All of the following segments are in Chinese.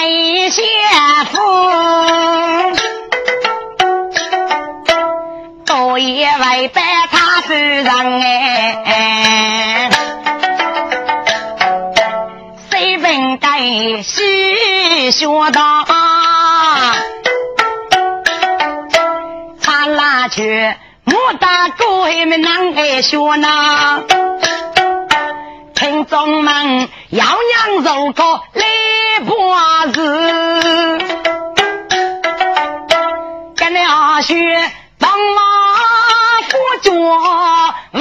若你总归万谢夫，多也为白他夫人哎，谁问该细说道，唱拉去。莫大哥还没能爱学呢，听众们要娘肉个来把子，跟了学当马夫脚外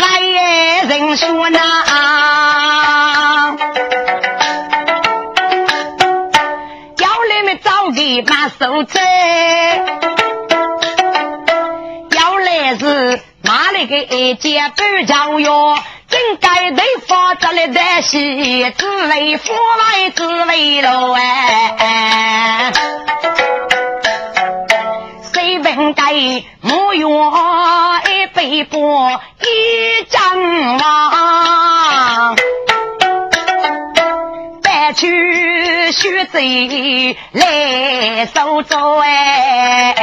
人说呢，要你们早点把手摘。是哪里个一件不教哟？真该对方这里的戏，只为父来只为喽哎！谁问该木院一杯波一张网，白去须贼来收走哎！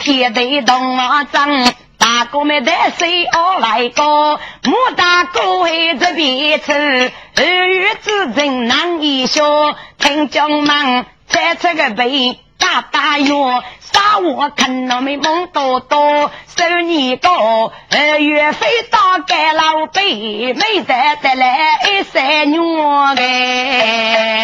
铁队东啊争，大哥们带谁而来过？莫大哥还这边处，二月之争难以消。听将们猜这个背大大药，杀我看到没梦多多，收你个二月飞到盖老北，没得得来一三娘哎。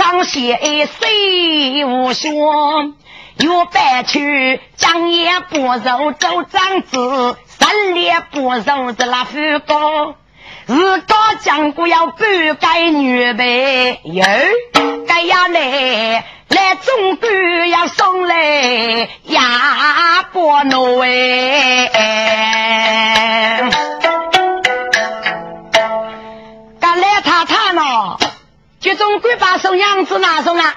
张写谁无说？有白去将也不如周长子，三列不肉这那副高。日高讲过要不改女呗，哟，该呀来来中国要送来亚波诺哎，就总归把送样子拿送啊？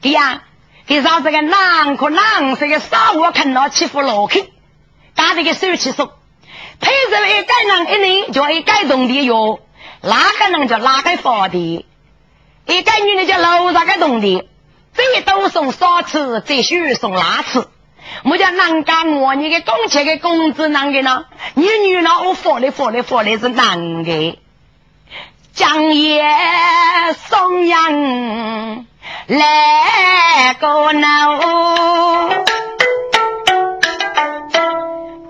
对呀，给让这个男可男这个傻我看到欺负老客，打这个手气说，配着一个人一年就一改动的哟，哪个人就哪个发的，一个女的就楼上个动的，最多送少次，最少送拉次。我叫男干我，你的工钱的工资哪个呢？你女呢？我发的发的发的是男的。江夜送羊来个闹，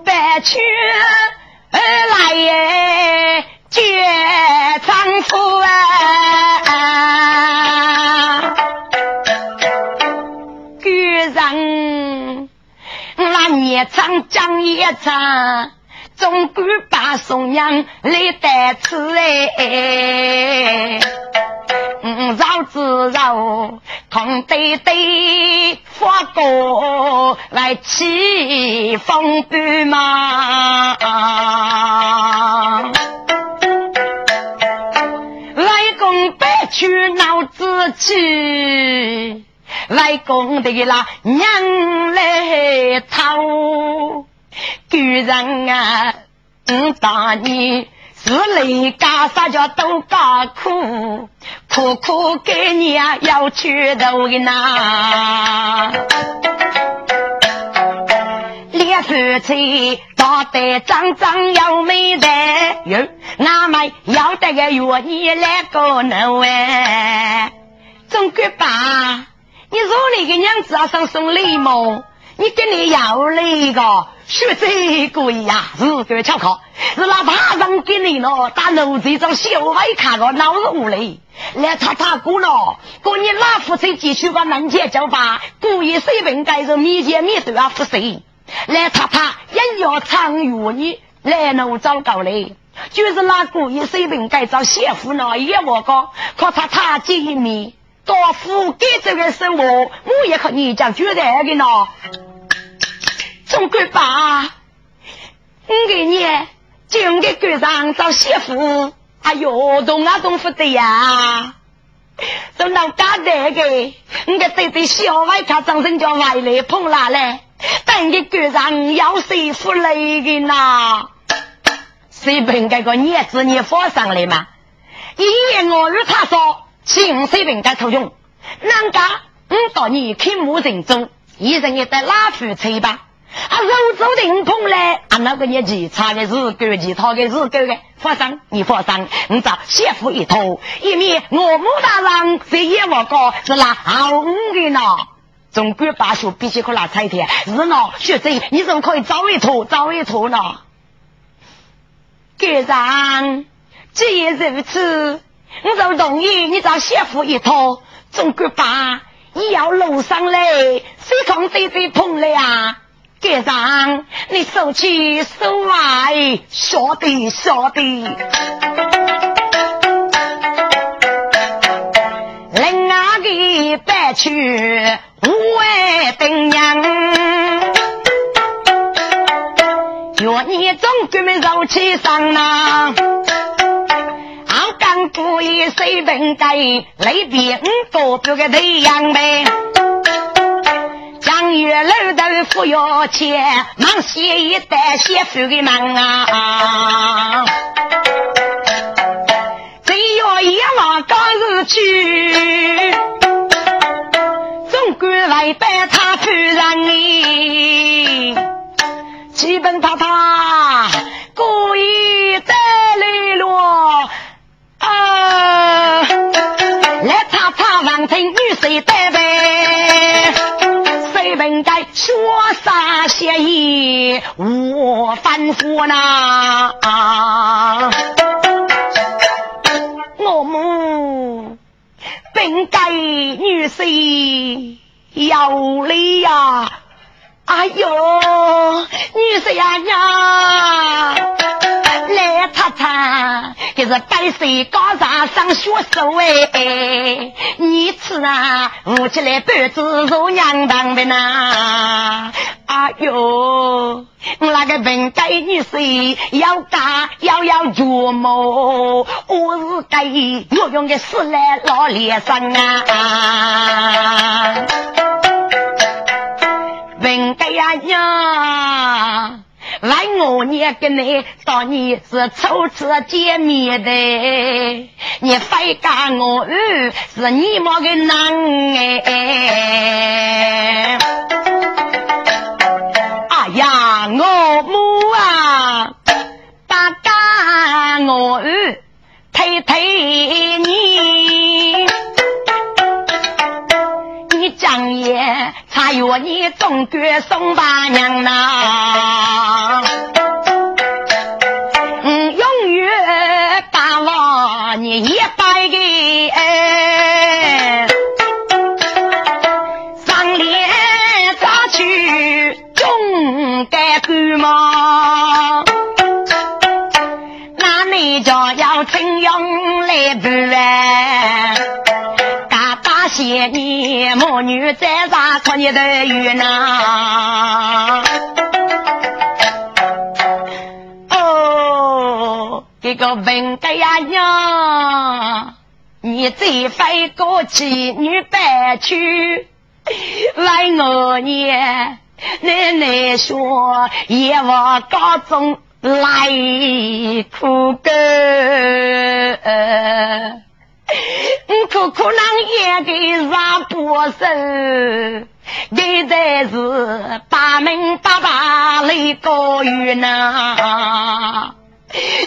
白去来接丈夫啊！古人那年唱江夜唱。总管把送娘来带吃哎，嗯，绕子绕，空对对发过来起风雨嘛。来公白去闹自己，来公的啦娘来讨。古人啊，嗯，当年是雷家啥叫都家苦，苦苦给你啊要去头的呐。两夫妻打得张张要美的哟，俺们要得个月你来个能哎，总归吧，你说你个娘子啊想送礼吗？你跟你要那个。学这个呀，是个巧考，是那大人给你了，打奴这张小外卡个脑子无嘞，来查查过了，过你老夫妻继续把门前叫吧，故意水平盖着面前面对啊不谁，来查查人要长于你，来奴糟糕嘞，就是那故意水平盖着媳妇呢也我讲，可他他见面，多富给这个生活，我也和你讲绝对的呢。总归吧，我给你就给赶上找媳妇，哎呦，懂啊懂不得呀？这到家的个，你个弟弟小外卡长生叫外来碰来，等一个人要媳妇来的呐？谁凭这个叶子你放上来嘛？一言我与他说，请水平该头用？人家我到你看木人中，一人也得拉夫吹吧。啊，肉做的碰嘞，啊，那个年纪差的是够其他的是够的。放心，你放心，你找媳妇一套，一面我母大人谁也我高是拿好五的呢。总管把手必须可拿彩天，是呢，学生你怎么可以找一套找一套呢？既然，既然如此，我就同意你找媳妇一套。总管把你要路上嘞，谁从这边碰了呀？街上，你手起手来，说的说的，另外的白去无爱等娘，若你总给们肉起上呐，不一水平盖，雷边多表个太阳呗。江月楼头富有钱，忙写一代媳妇的忙啊！只要一往高日去，总管来拜他夫人哩。基本他他故意带来了！来查查王城女婿的呗，谁本该说三说一我反复呐？我们本该女婿有理呀。哎呦，女婿呀娘。来擦擦，这是百岁高上上学手哎！你吃啊，我起来半子做娘当的呐！哎呦，我那个文改女婿要嫁要要琢磨，我是该我用的死来老脸上啊！文改呀娘。来我娘跟你当你是初次见面的，你非讲我儿是你妈的男哎！哎呀，我母啊，大家我儿推推你，你讲也。还有你总管送把娘呐，嗯，永远把望你一百个哎，上联咋去总该干嘛？那你就要怎样来办？些年母女在啥托你的雨呢？哦，这个文德呀娘，你最会过去女白去，来我呢？奶奶说也往高中来苦干。我可可能也给上不手，现在是八门八八来高远呐，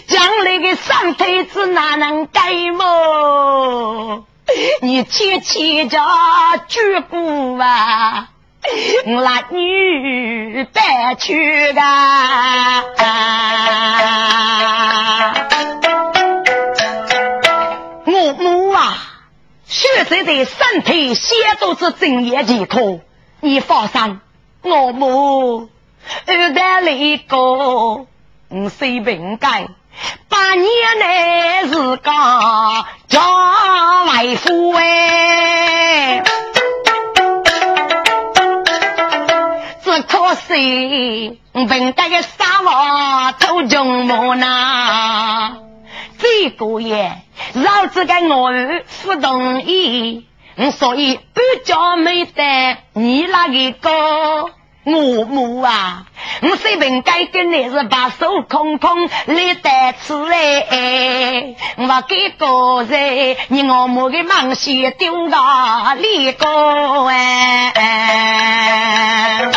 将来的上辈子哪能改么？你切切家绝不啊，我那女白去的。学生的身体先做之正业健康，你放心，我母二代那个五岁本该，八年内是个家外夫哎，只可惜本该的沙娃偷中木呐。这个月，老子跟我儿不同意，所以不叫没得你那个哥。我母啊，我随便该跟你是把手空空来带吃哎，我给个人你我母的忙些丢到里个哎，哎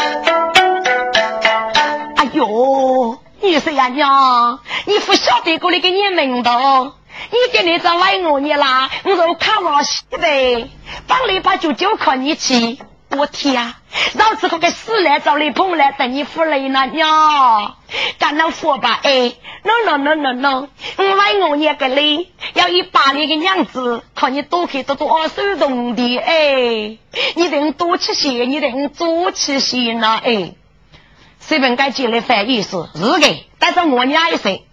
你说呀娘，你不晓得过来给你明道，你给你在外我你啦，我都看我西的，帮你把酒酒靠你去。我天啊！老子可给死来找你碰来等你扶累呢娘，干那活吧哎！no no no no no，我问我也个你，要一把你的娘子，看你多去多多二手动的哎！你得多吃些，你得多吃些呢哎！随便该进来翻译是是的，但是我娘一岁，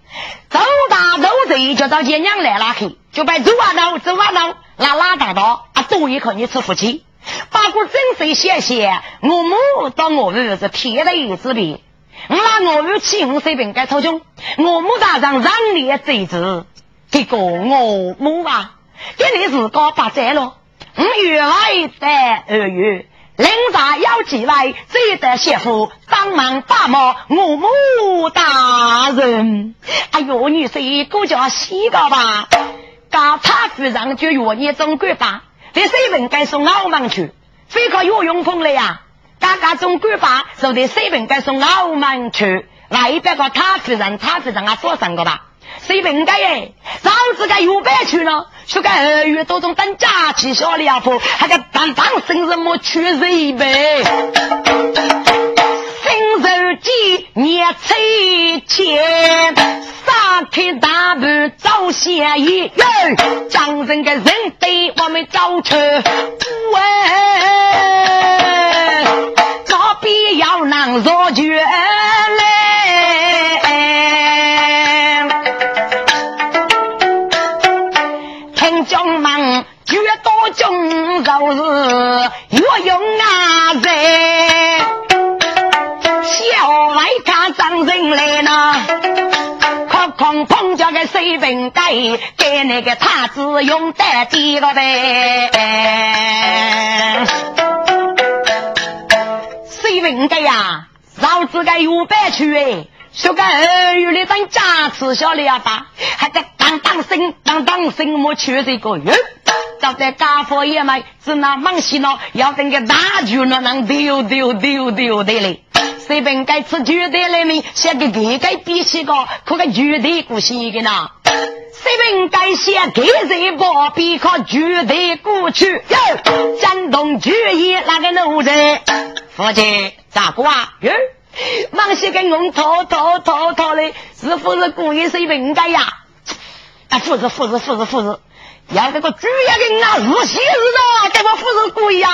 走大走贼就找爹娘来拉去，就把走啊走走啊走，拉拉大道啊，多一口你吃福气。八股真水谢谢，我母到我儿是天雷之别。我拿我儿气五水平该抽中，我母大上让你罪子，结果我母啊，给你自个把债了。我月外在二月，领茶要几位，只得媳妇帮忙把忙。我母大人，哎呦，你是一个叫西个吧？刚差夫人就约你中国吧。这水平该送澳门去，非靠岳永峰了呀！刚刚中国吧，说的水平该送澳门去，那一边个他夫人，他夫人啊，做上个吧？水平该耶，早知该又白去了，去个二月多种等假期小两铺，还个当当生日么去水呗？新手机年七千，三开大步走先一，张人个人对我们走车，喂，何必要能做绝嘞？多种就是越用啊人。张人来呢，可空碰着个水瓶盖，给那个太子用的第个呗。水瓶盖呀，老子个有白去哎，说个二月里等家吃小了吧，还得当当声当当声，我缺这个月。早在家父爷们只那忙西呢，要等个大酒呢，能丢丢丢丢的嘞。随便该吃绝对来面，写个给该必须个，可个绝对古稀的呢。随便该写给谁不必靠绝对过去哟。山东绝艺那个奴才，父亲咋个啊？哟，忙些跟我讨讨讨讨的，是不是故意随便该呀？啊，父子父子父子父子。要这个主要人啊，日西日啊，这个不是故意啊！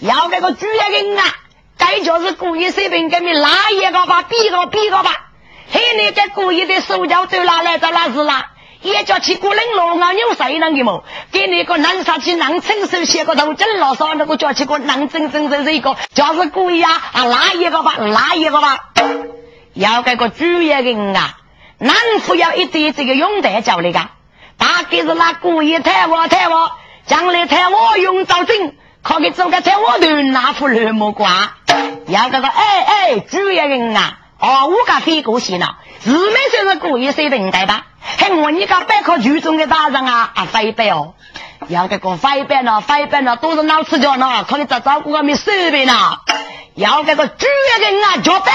要这个主要人啊，该就是故意随便给你拉一个吧，比个比个吧。嘿，你这故意的手脚都拿来，这那是啦。也叫去过冷罗啊，有谁能的么？给你个男杀去男亲手写个头，真老少那个叫起个男真真真是一个，就是故意啊啊，拉一个吧，拉一个吧。要这个主要人啊，男夫要一对这个拥戴叫那个。大概是那故意抬我抬我，将来抬我用招真，可给做个抬我头那副乱木瓜。要这个哎哎，主要人啊，哦，我家飞过去了，是没说是故意水平对吧？还我你家百科全中的大人啊啊，飞白哦，要这个飞白呢，飞白呢，都是脑吃脚呢，可以在照顾我们设备呢。要这个主要人啊，叫白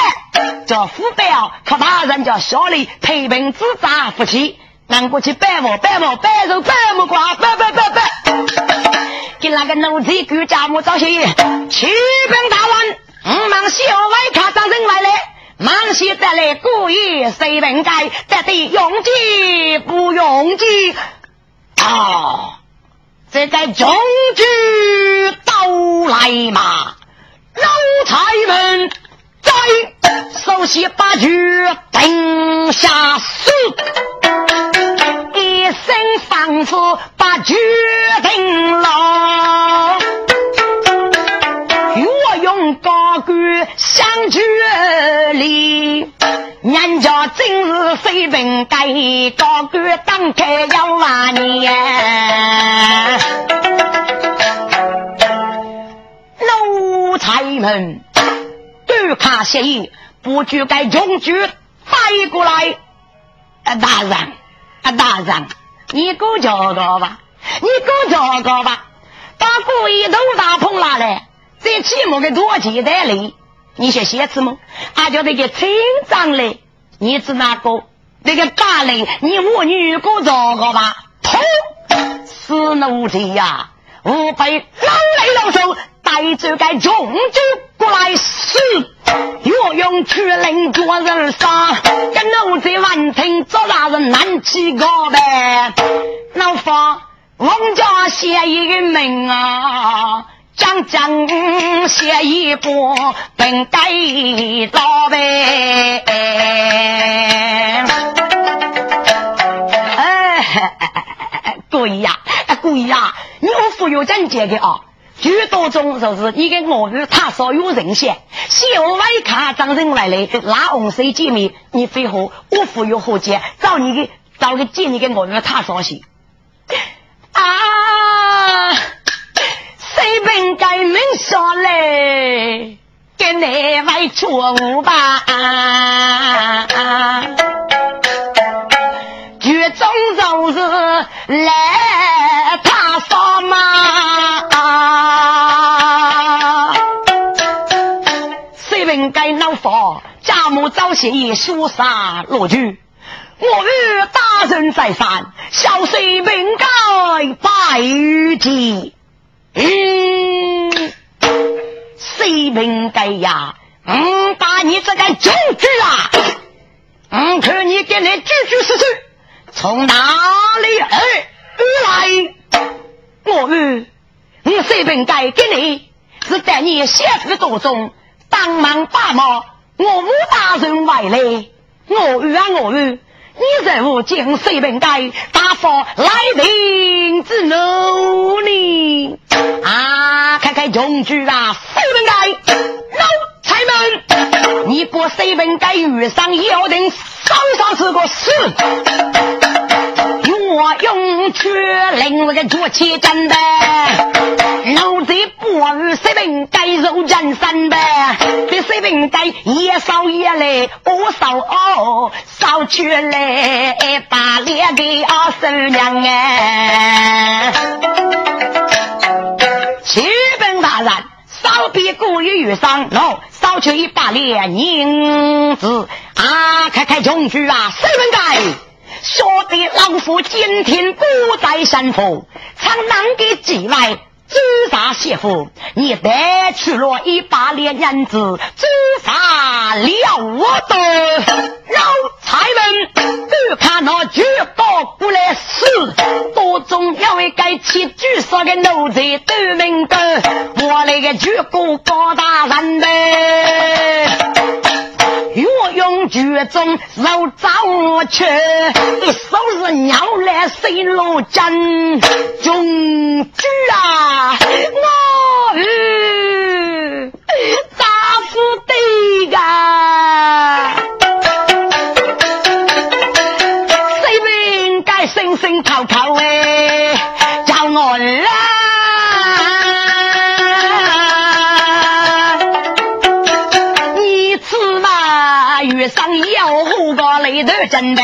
叫副白哦，可大人叫小李陪病自扎夫妻。拿过去摆我摆我摆肉摆木瓜摆摆摆摆，给那个奴才管家母找些，启禀大人，我忙小外看上人来了，忙些得来故意谁人该得得用计不用计啊？这个终局到来嘛，老财们在。首先把局定下手，一声吩咐把局定了。高官相聚里，人家真是水平低，高官当开要骂你。奴才们，对卡协议不就该用举带过来？啊，大人，啊，大人，你给我找个吧，你给我找个吧，把鬼意都打碰了嘞。这起码给多几代里，你写写字么？俺叫那个村长嘞，你知哪个？那个大人，你我女给我叫个吧，砰！死奴才呀！吾辈老来老手。带着该中举过来死，若用去令做人杀，跟奴才万听，做大人难起个呗。老发王家写一个名啊，将将写一部本该老呗。哎，贵呀，贵呀，你我富有正解的啊。最多中就是一个我与他少有人线，小外卡张人来来拉红水见面，你废话，我富有何解？找你找个见你个我与他少些啊！谁本该明说嘞？给你外错误吧？剧中就是来他说嘛。谁人该恼火，家母早些也肃杀落去。我与大人再三，小婿命该拜于己。嗯，谁命该呀？嗯，把你这个中举啊！嗯，看你给你举举是谁？从哪里而来？我与我谁命该给你？是带你写字多中。帮忙把忙，我母大人外来，我与啊我与，你在我江水平街打发来人之奴呢？啊，看看穷举啊，水平街老财们，你过水平街遇上要定上上是个死。我用去领那个做起真的，奴才不与谁平该肉人生的，这谁平该也烧也来，我烧哦烧去来一，把脸给二婶娘哎，启禀大人，烧比故意遇上，喏，烧去一把脸银子。啊，开开中举啊，谁平该？说的老夫今天不在山峰，常难给寄来朱砂谢夫，你得去了一把连银子，朱砂了我的老财们，只看那举刀过来死，多中有一个七举杀的奴才都明白，我那个举过高大人呗。我用剧中肉找去，一手是鸟来水路真中举啊！我真的，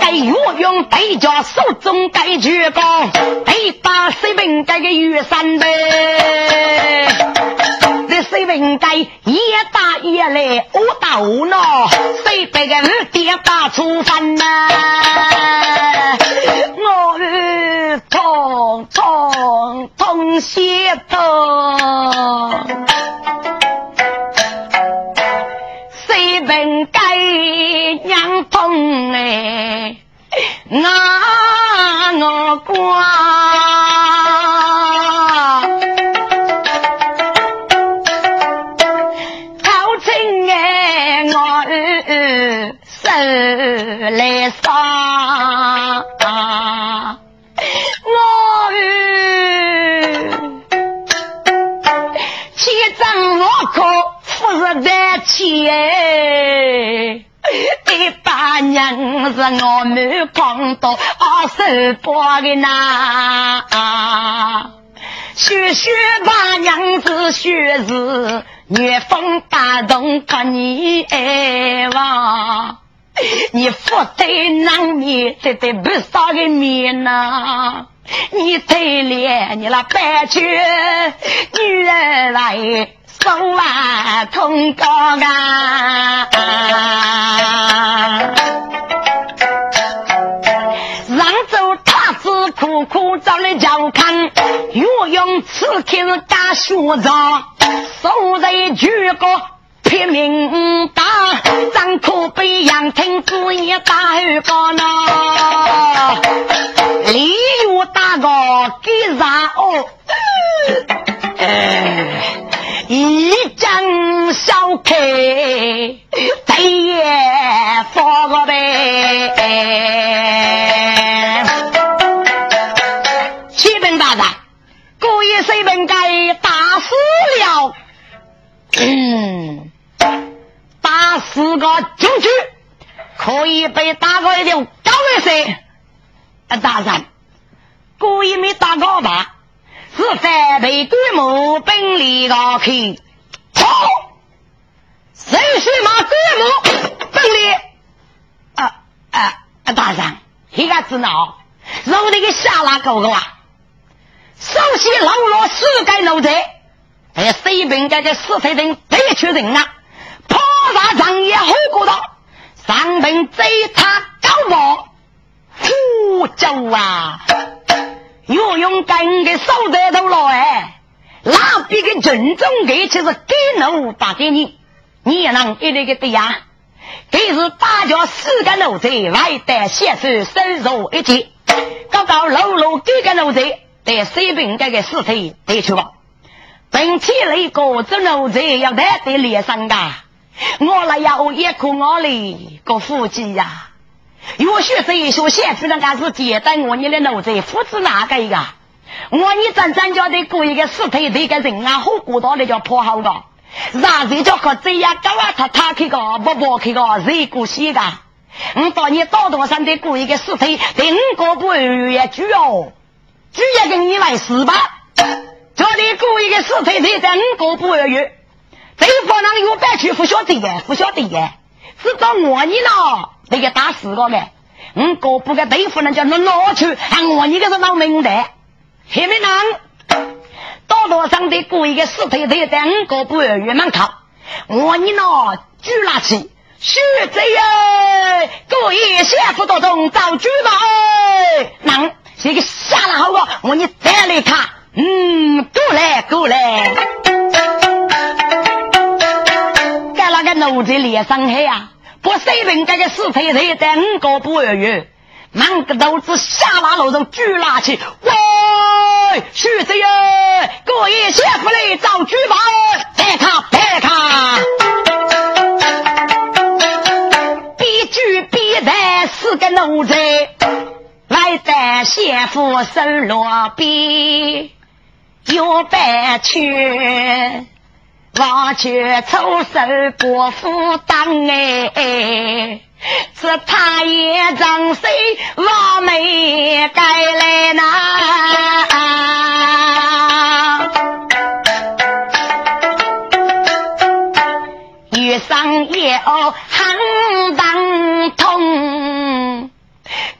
该岳用对家手中该举高，得把水平该个玉山的，这水平该一打一来，我打我呢，谁别个二爹打出饭呐？我是痛痛痛血痛。哎，那我光，好情哎，我手来杀，是我们光到二十八的呐，学学把娘子学是月风打动把你爱望，你福对难面得得不少的面呐，你对脸你那白去女人来。手腕通高啊！子苦苦找来教看，又用此天打学长，手在举个拼命打，张可被杨廷子也打个呢，李玉大哥给啥哦？哎。一将小开，再也放个呗。谁能该打死了？嗯，打死个进去，可以被打个一条高一些。大人，故意没打高吧？是反被鬼母本领高去，好，谁是马鬼母本领？啊啊啊！大人，一个子闹，让那个下拉狗狗啊！首先老罗四个奴才，在水平街的四彩人得确人啊，跑上长夜后过道，上边追他高帽，呼叫啊！又用干的手在头了哎，那比个群众给其实给奴打给你，你也能一那个对呀？这是大家四个奴才来得携手深入一起，刚刚露露几个奴才在水平这个尸体得去吧。并且那个这奴才要带得脸上的，我来要一颗我的个腹肌呀。有学生说现在那个是接待我你的奴才，父子哪个一个？我你真真叫的雇一个死腿这个人啊，好过到的叫破好的，让人叫个这样搞啊，他他去个不不去个谁过西个？我到你道道上的雇一个死腿，第五个不也举哦，举也跟你来死吧！这里雇一个死腿，这在五个不约，这方人有白去不晓得的，不晓得的，知道我你呢？那个打死个没？我哥不个对付人家那拿去，喊我一个是老明白。黑面人，道路上的过一个死腿腿在我哥不二月门口，我你那举拿起，学贼呀！过一先夫当中找举吧！哎，能这个下了好个，我你再来看，嗯，过来过来，在那个奴才脸上黑啊！不水平这个死腿腿在五个不二月，满个肚子下马路上举拿起，喂，徐子呀，各爷先夫来找举报，别看别看，比举比在四个奴才，在先夫手落边，有白去。王却出手过夫当哎，只怕也张谁王梅该来呐？遇上要喊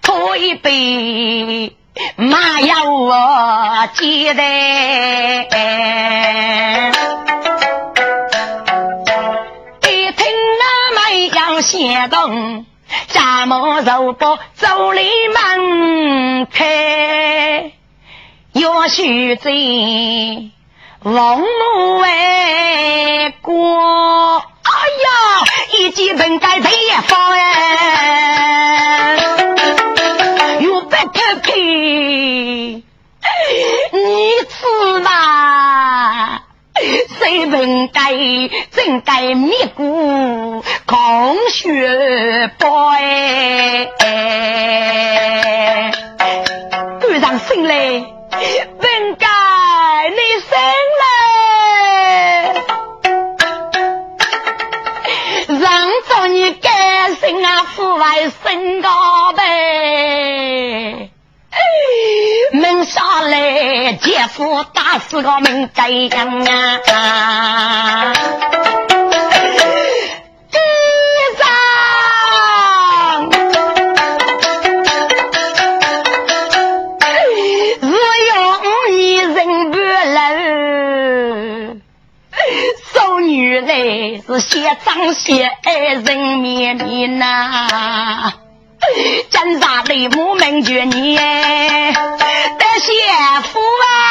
喝一杯麻药我记得。先动，家母肉包走里门开，要须在王母外过。哎呀，一记本该地方哎，你吃嘛？谁本该真该灭故？空血包哎，赶上心来，本该你生来，让着你干什生啊，父外身高呗。门下姐夫打死个门盖样啊！地上只有你人不漏，送女来是写张写人面面呐。真啥的母门绝你的媳妇啊！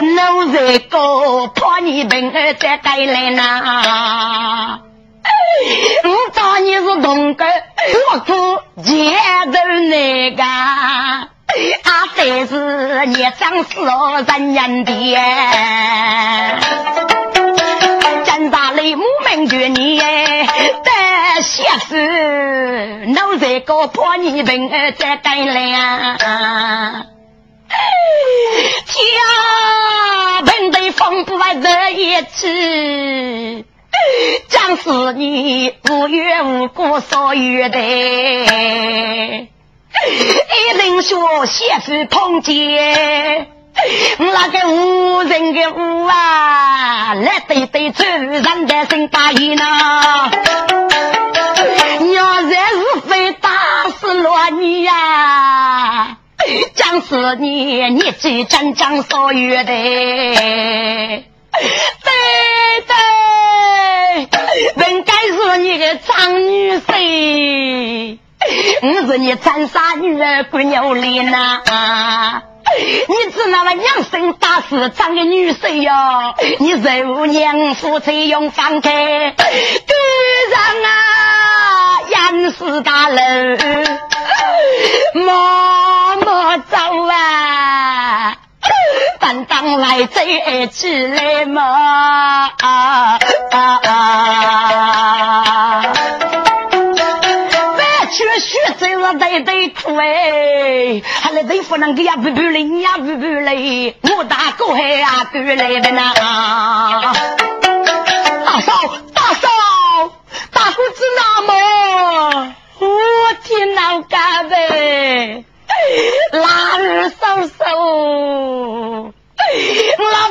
奴才哥怕你病儿再带来呐！我当你是同根，我苦接头那个，阿非是孽障死哦人人的。的媳妇，奴才高破你病儿在带来啊！天平的风不外这一次，将是你无缘无故所有的。一人说媳妇碰见。那个无人的屋啊，来对对主人的心大意呢。要然是非打死了你呀，将是你你最真正所有的。对对，应该是你的张女婿，我是你长沙女儿姑娘脸呐。你知那么娘生打死长的女婿哟，你肉娘夫妻用放开，赶上啊杨氏大楼，默默走啊，但当来这起来嘛。对对苦哎，还来对付那个呀不不嘞，呀不不嘞，我大哥还呀过来的呢。大嫂，大嫂，大哥知道吗？我天哪，干呗！拉二嫂嫂，我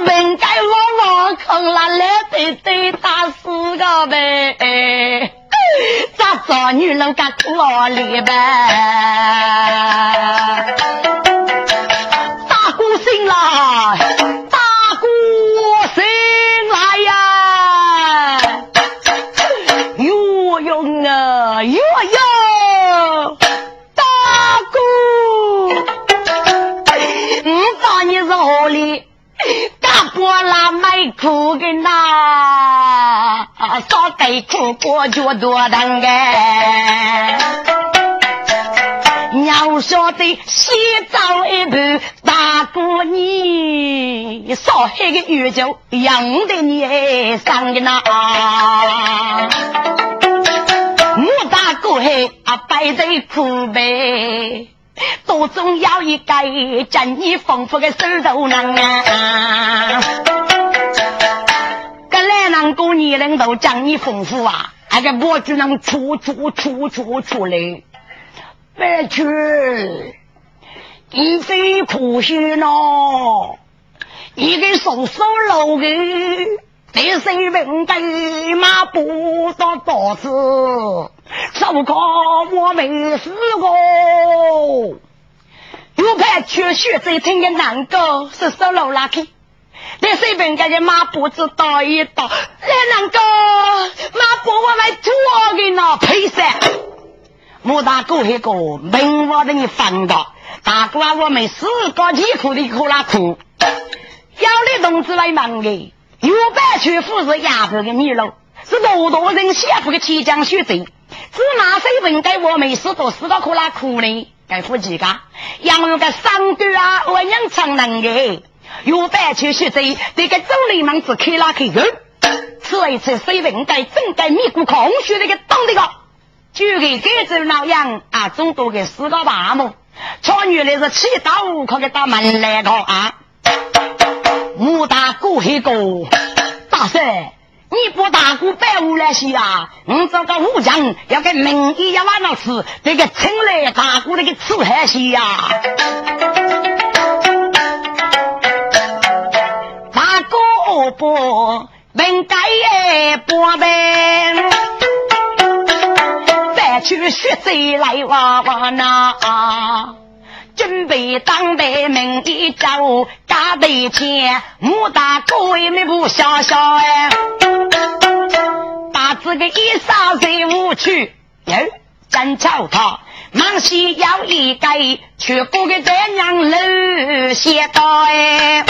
本该我老坑了，来对对打死个呗。咋做女人干苦力呗？大姑醒来，大姑醒来呀！哟哟啊，哟哟，大姑，我把你是何里？大波拉卖苦的呐，少给苦过就多疼哎。要晓得洗澡一步，大过你烧黑个玉酒，养的你上的那。我大过黑啊，白在苦呗。都总要一个正义丰富的手头人啊！这来人过年人都正义丰富啊，那个我只能处处处处处来，别去，你非苦心咯，你给手手楼的，第三名的马不到多子。糟糕，我没死过。有派去学这听的难过，是手老拉去。那水平家的马步子倒一倒，那能够，马步我来拖给那赔噻。莫大哥一个，明我的你放到，大哥啊，我们四个几口的苦拉苦，要的同志来忙的，有百去富是亚子的米肉，是多多人媳妇的起江学贼。是哪些人给我没事都死到苦拉苦呢？该夫几个？羊肉个三哥啊，我娘常能的，有白去学贼，这个周里门子开拉开人，此一次谁人该真该迷糊空虚那个当的个，就给这种那样啊，众多的四个八么？穿女来是七大五可给打门来个啊，武大哥一个大帅。你不打鼓摆舞来戏啊？你这个武将要给名医要往那吃，这个请来打鼓那个吃海戏呀！哥不应该不呗，再去学贼来娃娃那。准备当代名医家务加倍钱，武大哥也没不笑笑哎。把这个一扫任务去，哟，真巧他忙西要一改，却不给这样路写到哎。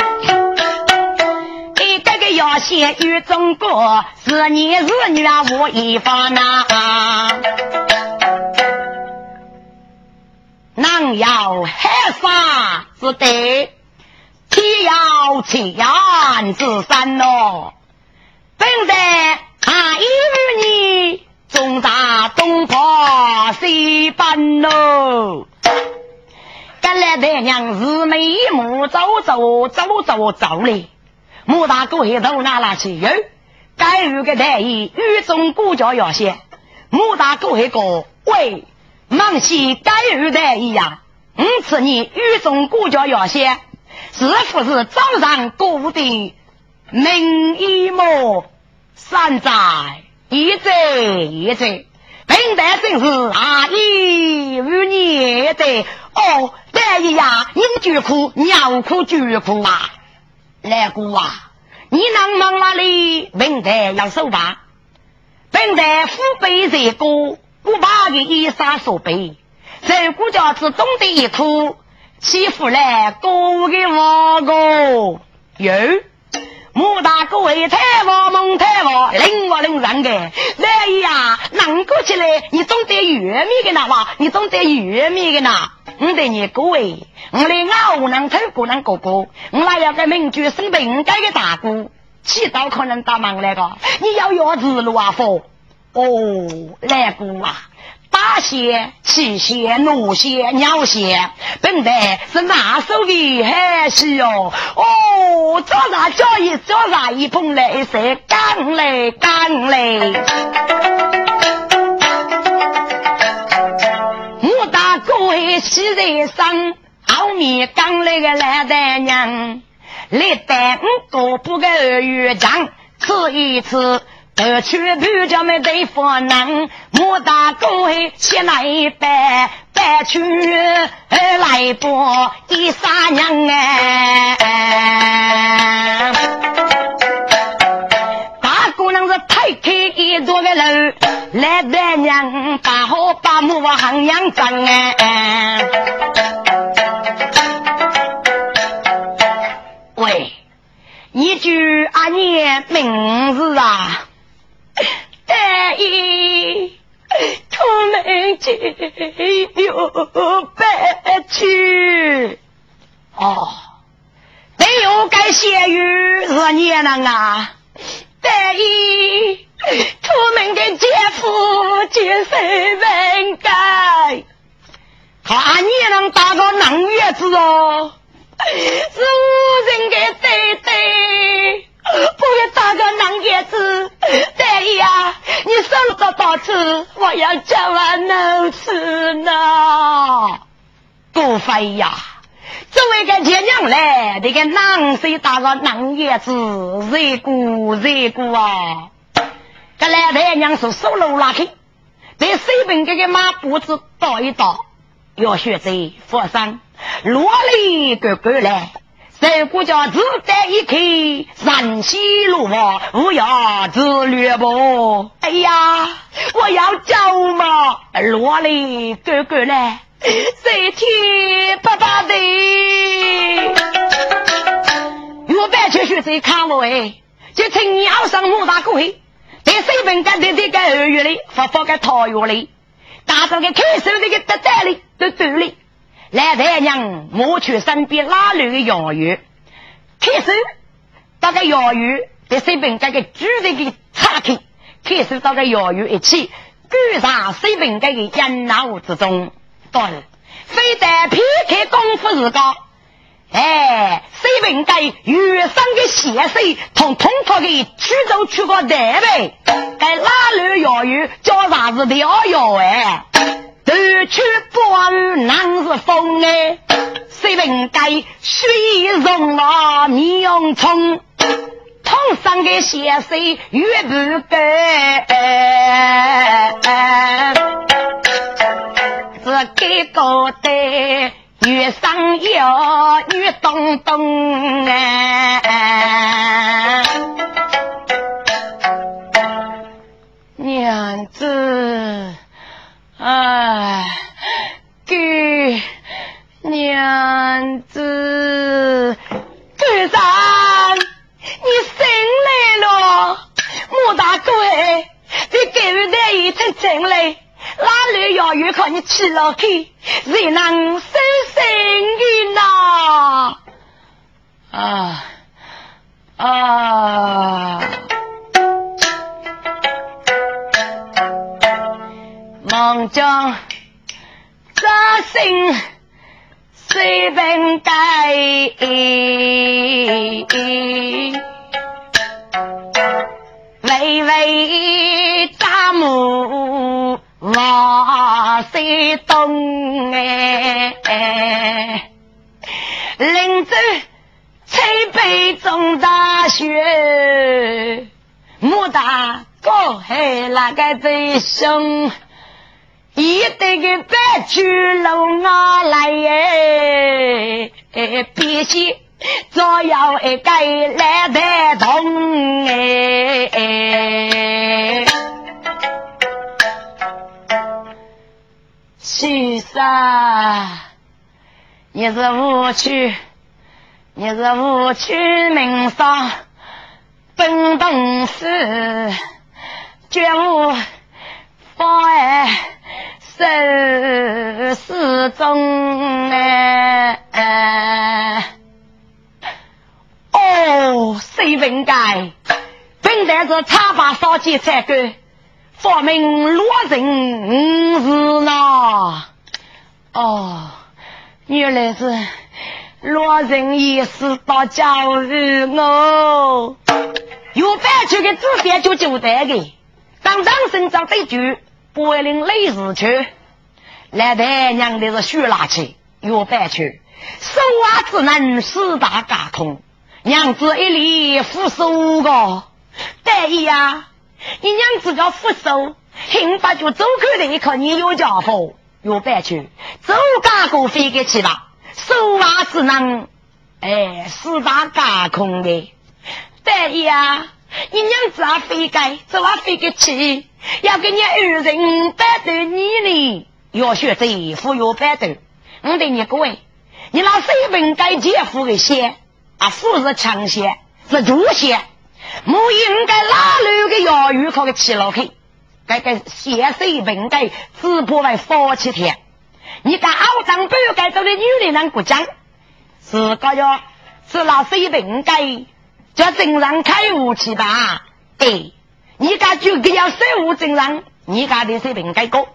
要写与中国，是你是女啊，我一方呐。南要黑沙之地，天要千岩之山咯。本在大义与你，中大东坡西奔咯。赶来的娘日眉目走走走走走嘞，穆大哥一头拿拉去哟。该有个大义与中国家要些，穆大哥一个喂。忙西该有的一样，因此你与众国家要些，是不是早上过的名一么？山在一在一在，平台真是阿姨与你的哦，这一呀，你就哭，娘哭就苦啊！来姑啊，你能忙哪里？平台要手吧，平台父辈在过。我把的衣裳所背，在国家之中的一哭，欺负了哥的我哥哟，穆大哥为太王蒙太王，领我领人的，来呀，能过起来，你懂得玉米的那哇，你懂得玉米的那，我得你各位，我来俺无能偷过人哥哥，我那要个民主生病该的大哥，起早可能打忙来个，你要要日路啊佛。哦，来姑啊，八仙、七仙、奴仙、鸟仙，本来是拿手的海戏哦。哦，早上叫一早上一捧来塞，干来干来。哥还喜在上，后面刚来个蓝蛋娘，来带五个不个二月长，吃一吃。得去不叫没对付能，莫大哥先来一拜，拜去来不一三娘哎。大姑娘是太开一座个楼，来把好把母行养长哎。喂，你叫阿娘名字啊？大姨，出门去又白去。哦，没有该写语是你能啊？大姨，出门的姐夫接谁分开？他你能打个能月子哦？是无人的对对。不要打个男叶子，对呀，你送到到此，我要叫完能吃呢。不飞呀，作为个爹娘嘞，这个男婿打个男叶子，热乎热过啊！这老太娘是手路拉开，在水边这个马步子倒一倒，要学在佛山罗里哥哥来。在国家只带一口山西路嘛，我要自略不？哎呀，我要走嘛！罗里哥哥呢？在天爸爸的，我白去学在看我哎，就趁鸟上木大过去，在水盆干的这个二月里，发发个桃月里，打造个开手这个得得里得得里。来太娘抹去身边拉绿的药鱼，开始到个药鱼在水瓶这个主人给岔开，开始到个药鱼一起赶上水瓶这个烟雾之中，对，非但撇开功夫是高，哎，水平该原生的血水，同通通的驱走去个台呗。该哪路药鱼叫啥子调药哎？夺取宝玉难是风哎，水平该水溶啊面冲，通上的血水越不干。这给搞得。月上有女东东啊，娘子，哎，给娘子，队长，你醒来了，穆大贵，你给我带一层进来。哪里要有靠你起了去，谁能收心的呢？啊啊！孟姜扎心随便改，微微扎目。瓦西东哎，林州吹北中大雪，莫大哥还那个最凶，一对个白驹龙啊来哎，必须早要一个来得动哎。先生，你是无趣，你是无趣名声，本东事，绝无妨碍受始终哎。哦，谁本该？本来是插把烧鸡才干。发明罗人是呐，哦，原来是罗人也是到教育我，有白去的字典就交代的，当长生长对句，柏林雷日去，来太娘的是虚垃圾，有白去，手啊只能四大家通，娘子一粒扶手个，得意呀。你娘子个扶手，听把就走开的一刻，你有家伙有办去，走嘎过飞给去吧，手娃只能哎四大架空的，得意啊！你娘子啊飞该，走啊飞给去，要给你二人白头你呢，要学这副有白头，我对你各位，你那水分该姐夫的血啊，夫是强血，是猪血。我应该哪路个药鱼靠个起老去？该该血水本该只破为夫妻天。你敢傲张不该走的女人能不讲？是个要是那水本该叫正常开武器吧？对，你敢就给要守护正常？你敢的水本该过？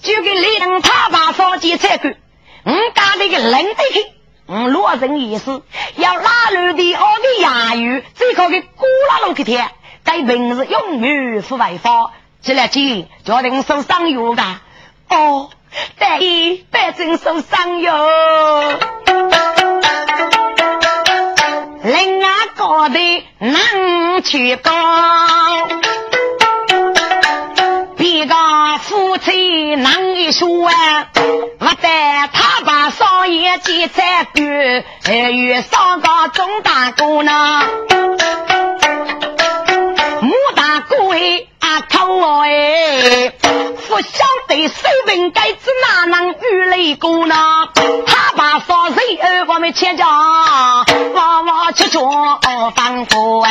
就给连他把烧鸡拆开，我敢那个冷得去。嗯，罗人意思要拉路的好的衙语，最靠的古拉路去贴，该平时永远不外发，起来见家庭受伤有的哦，对，百姓受伤哟。另外高的能去高。难一说啊，我在他把少爷几在官，还有上个总大哥呢，穆大哥哎，阿头哎，不晓得谁问该子哪能遇雷公呢？他把少爷儿我们全家，娃娃吃着放过哎。